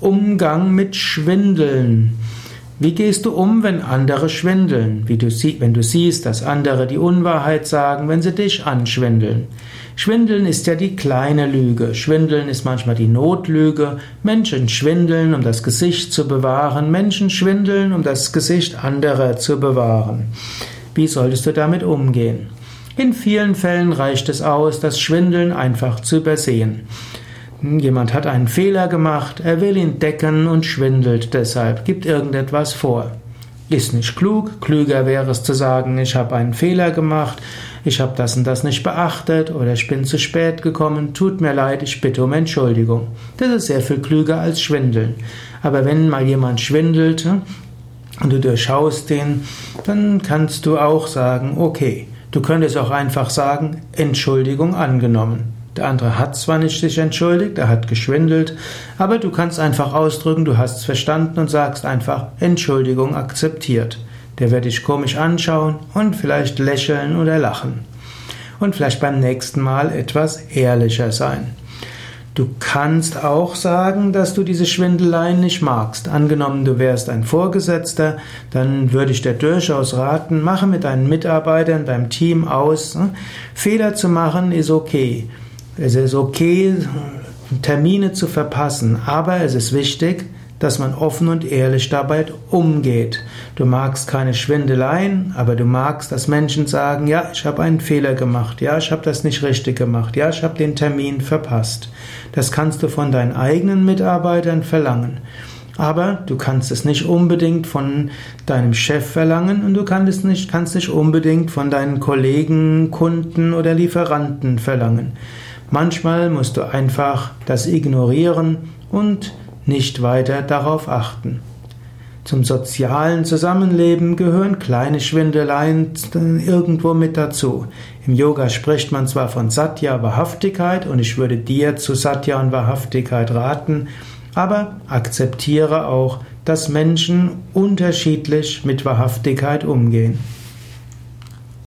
Umgang mit Schwindeln. Wie gehst du um, wenn andere schwindeln? Du wenn du siehst, dass andere die Unwahrheit sagen, wenn sie dich anschwindeln. Schwindeln ist ja die kleine Lüge. Schwindeln ist manchmal die Notlüge. Menschen schwindeln, um das Gesicht zu bewahren. Menschen schwindeln, um das Gesicht anderer zu bewahren. Wie solltest du damit umgehen? In vielen Fällen reicht es aus, das Schwindeln einfach zu übersehen. Jemand hat einen Fehler gemacht, er will ihn decken und schwindelt deshalb, gibt irgendetwas vor. Ist nicht klug, klüger wäre es zu sagen, ich habe einen Fehler gemacht, ich habe das und das nicht beachtet oder ich bin zu spät gekommen, tut mir leid, ich bitte um Entschuldigung. Das ist sehr viel klüger als schwindeln. Aber wenn mal jemand schwindelt und du durchschaust den, dann kannst du auch sagen, okay, du könntest auch einfach sagen, Entschuldigung angenommen. Der andere hat zwar nicht sich entschuldigt, er hat geschwindelt, aber du kannst einfach ausdrücken, du hast es verstanden und sagst einfach Entschuldigung akzeptiert. Der wird dich komisch anschauen und vielleicht lächeln oder lachen. Und vielleicht beim nächsten Mal etwas ehrlicher sein. Du kannst auch sagen, dass du diese Schwindeleien nicht magst. Angenommen, du wärst ein Vorgesetzter, dann würde ich dir durchaus raten, mache mit deinen Mitarbeitern, deinem Team aus. Hm? Fehler zu machen ist okay. Es ist okay, Termine zu verpassen, aber es ist wichtig, dass man offen und ehrlich dabei umgeht. Du magst keine Schwindeleien, aber du magst, dass Menschen sagen, ja, ich habe einen Fehler gemacht, ja, ich habe das nicht richtig gemacht, ja, ich habe den Termin verpasst. Das kannst du von deinen eigenen Mitarbeitern verlangen. Aber du kannst es nicht unbedingt von deinem Chef verlangen und du kannst es nicht, kannst nicht unbedingt von deinen Kollegen, Kunden oder Lieferanten verlangen. Manchmal musst du einfach das ignorieren und nicht weiter darauf achten. Zum sozialen Zusammenleben gehören kleine Schwindeleien irgendwo mit dazu. Im Yoga spricht man zwar von Satya, Wahrhaftigkeit, und ich würde dir zu Satya und Wahrhaftigkeit raten, aber akzeptiere auch, dass Menschen unterschiedlich mit Wahrhaftigkeit umgehen.